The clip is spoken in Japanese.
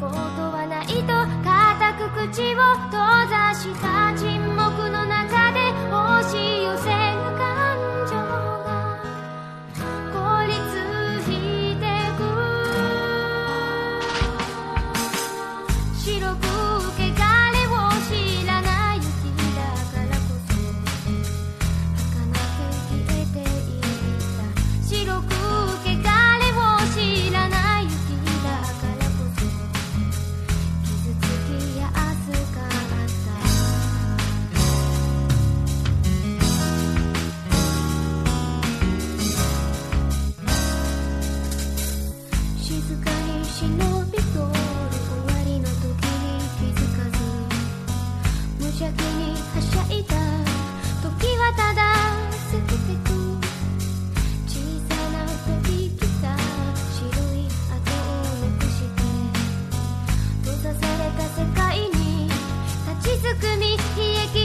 ことはないと固く口を閉ざした沈黙の中組冷え切